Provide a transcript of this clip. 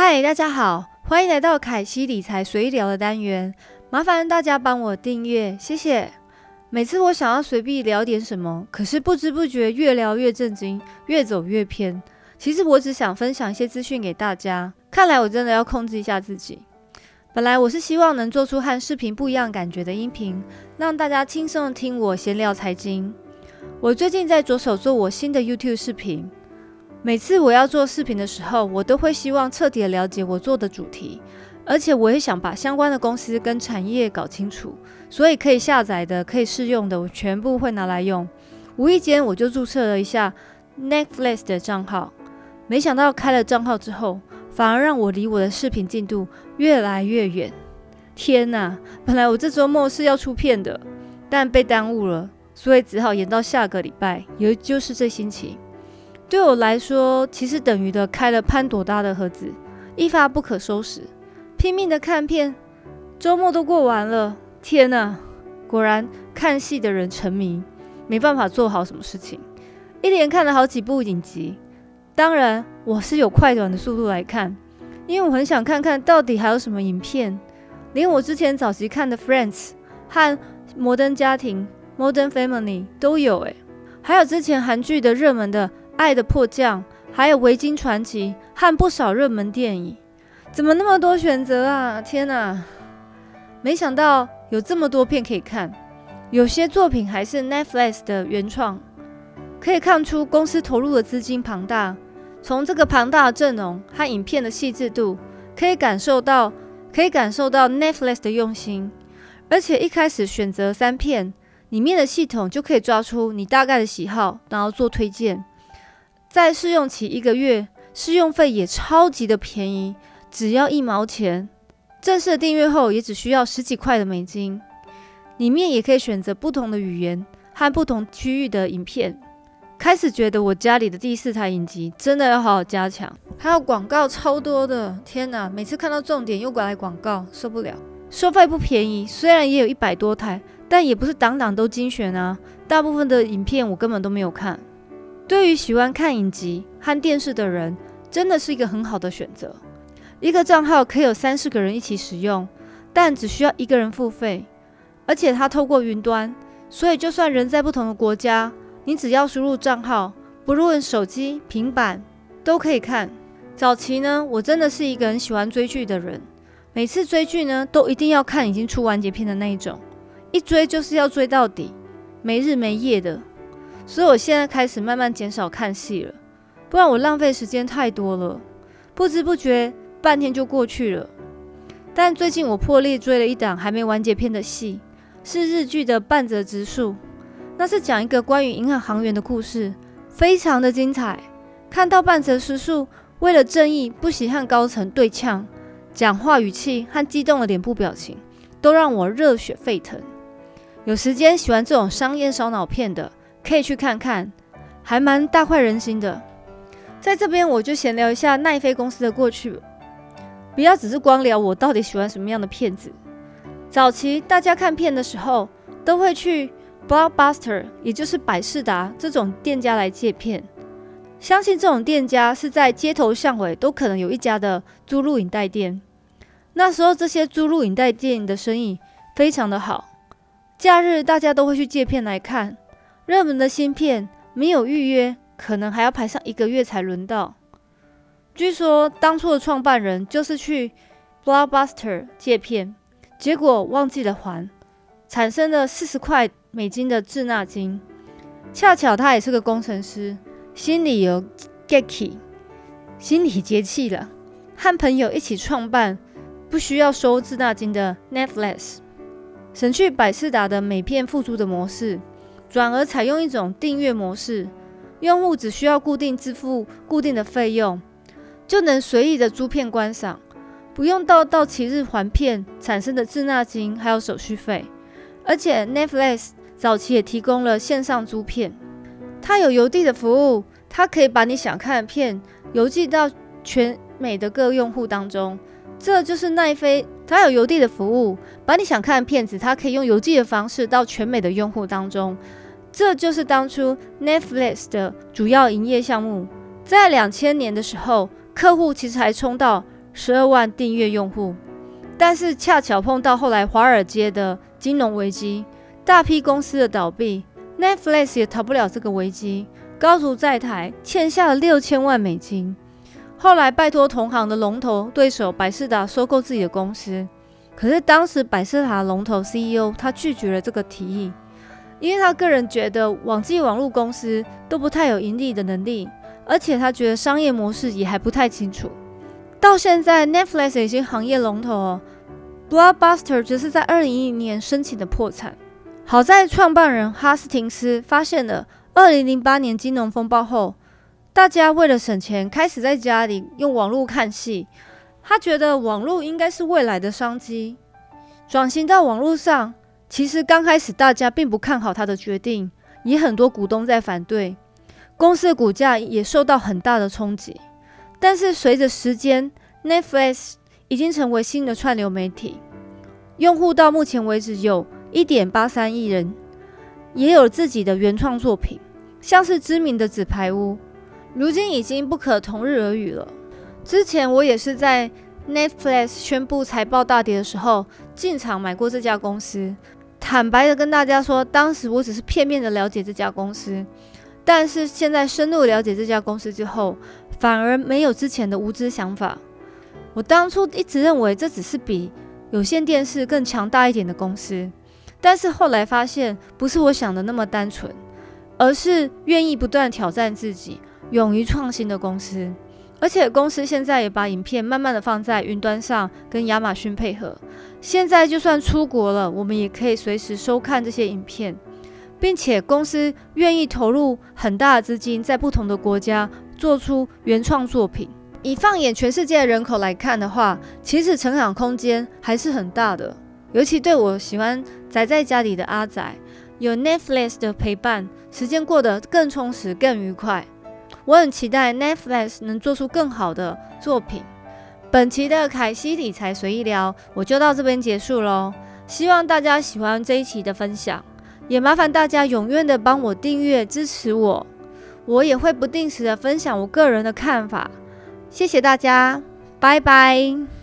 嗨，大家好，欢迎来到凯西理财随意聊的单元。麻烦大家帮我订阅，谢谢。每次我想要随便聊点什么，可是不知不觉越聊越震惊，越走越偏。其实我只想分享一些资讯给大家。看来我真的要控制一下自己。本来我是希望能做出和视频不一样感觉的音频，让大家轻松的听我闲聊财经。我最近在着手做我新的 YouTube 视频。每次我要做视频的时候，我都会希望彻底的了解我做的主题，而且我也想把相关的公司跟产业搞清楚，所以可以下载的、可以试用的，我全部会拿来用。无意间我就注册了一下 Netflix 的账号，没想到开了账号之后，反而让我离我的视频进度越来越远。天哪！本来我这周末是要出片的，但被耽误了，所以只好延到下个礼拜，也就是这星期。对我来说，其实等于的开了潘朵拉的盒子，一发不可收拾。拼命的看片，周末都过完了，天呐，果然看戏的人沉迷，没办法做好什么事情。一连看了好几部影集，当然我是有快短的速度来看，因为我很想看看到底还有什么影片。连我之前早期看的《Friends》和《摩登家庭》（Modern Family） 都有诶，还有之前韩剧的热门的。爱的迫降，还有维京传奇和不少热门电影，怎么那么多选择啊？天哪！没想到有这么多片可以看，有些作品还是 Netflix 的原创，可以看出公司投入的资金庞大。从这个庞大的阵容和影片的细致度，可以感受到，可以感受到 Netflix 的用心。而且一开始选择三片里面的系统，就可以抓出你大概的喜好，然后做推荐。在试用期一个月，试用费也超级的便宜，只要一毛钱。正式订阅后也只需要十几块的美金。里面也可以选择不同的语言和不同区域的影片。开始觉得我家里的第四台影集真的要好好加强，还有广告超多的，天哪！每次看到重点又过来广告，受不了。收费不便宜，虽然也有一百多台，但也不是档档都精选啊。大部分的影片我根本都没有看。对于喜欢看影集和电视的人，真的是一个很好的选择。一个账号可以有三四个人一起使用，但只需要一个人付费，而且它透过云端，所以就算人在不同的国家，你只要输入账号，不论手机、平板都可以看。早期呢，我真的是一个很喜欢追剧的人，每次追剧呢，都一定要看已经出完结篇的那一种，一追就是要追到底，没日没夜的。所以，我现在开始慢慢减少看戏了，不然我浪费时间太多了，不知不觉半天就过去了。但最近我破例追了一档还没完结篇的戏，是日剧的半泽直树，那是讲一个关于银行行员的故事，非常的精彩。看到半泽直树为了正义不惜和高层对呛，讲话语气和激动的脸部表情，都让我热血沸腾。有时间喜欢这种商业烧脑片的。可以去看看，还蛮大快人心的。在这边我就闲聊一下奈飞公司的过去，不要只是光聊我到底喜欢什么样的片子。早期大家看片的时候，都会去 Blockbuster，也就是百事达这种店家来借片。相信这种店家是在街头巷尾都可能有一家的租录影带店。那时候这些租录影带店的生意非常的好，假日大家都会去借片来看。热门的芯片没有预约，可能还要排上一个月才轮到。据说当初的创办人就是去 Blockbuster 借片，结果忘记了还，产生了四十块美金的滞纳金。恰巧他也是个工程师，心里有 geeky，心里结气了，和朋友一起创办不需要收滞纳金的 Netflix，省去百事达的每片付租的模式。转而采用一种订阅模式，用户只需要固定支付固定的费用，就能随意的租片观赏，不用到到期日还片产生的滞纳金还有手续费。而且 Netflix 早期也提供了线上租片，它有邮递的服务，它可以把你想看的片邮寄到全美的各用户当中。这就是奈飞，它有邮递的服务，把你想看的片子，它可以用邮寄的方式到全美的用户当中。这就是当初 Netflix 的主要营业项目。在两千年的时候，客户其实还冲到十二万订阅用户。但是恰巧碰到后来华尔街的金融危机，大批公司的倒闭，Netflix 也逃不了这个危机，高足在台，欠下了六千万美金。后来拜托同行的龙头对手百事达收购自己的公司，可是当时百事达龙头 CEO 他拒绝了这个提议，因为他个人觉得网际网络公司都不太有盈利的能力，而且他觉得商业模式也还不太清楚。到现在，Netflix 已经行业龙头哦，Blockbuster 只是在二零一零年申请的破产。好在创办人哈斯廷斯发现了二零零八年金融风暴后，大家为了省钱，开始在家里用网络看戏。他觉得网络应该是未来的商机，转型到网络上。其实刚开始大家并不看好他的决定，也很多股东在反对，公司的股价也受到很大的冲击。但是随着时间，Netflix 已经成为新的串流媒体，用户到目前为止有一点八三亿人，也有自己的原创作品，像是知名的《纸牌屋》，如今已经不可同日而语了。之前我也是在 Netflix 宣布财报大跌的时候进场买过这家公司，坦白的跟大家说，当时我只是片面的了解这家公司，但是现在深入了解这家公司之后。反而没有之前的无知想法。我当初一直认为这只是比有线电视更强大一点的公司，但是后来发现不是我想的那么单纯，而是愿意不断挑战自己、勇于创新的公司。而且公司现在也把影片慢慢的放在云端上，跟亚马逊配合。现在就算出国了，我们也可以随时收看这些影片，并且公司愿意投入很大的资金在不同的国家。做出原创作品，以放眼全世界的人口来看的话，其实成长空间还是很大的。尤其对我喜欢宅在家里的阿仔，有 Netflix 的陪伴，时间过得更充实、更愉快。我很期待 Netflix 能做出更好的作品。本期的凯西理财随意聊，我就到这边结束喽。希望大家喜欢这一期的分享，也麻烦大家踊跃的帮我订阅支持我。我也会不定时的分享我个人的看法，谢谢大家，拜拜。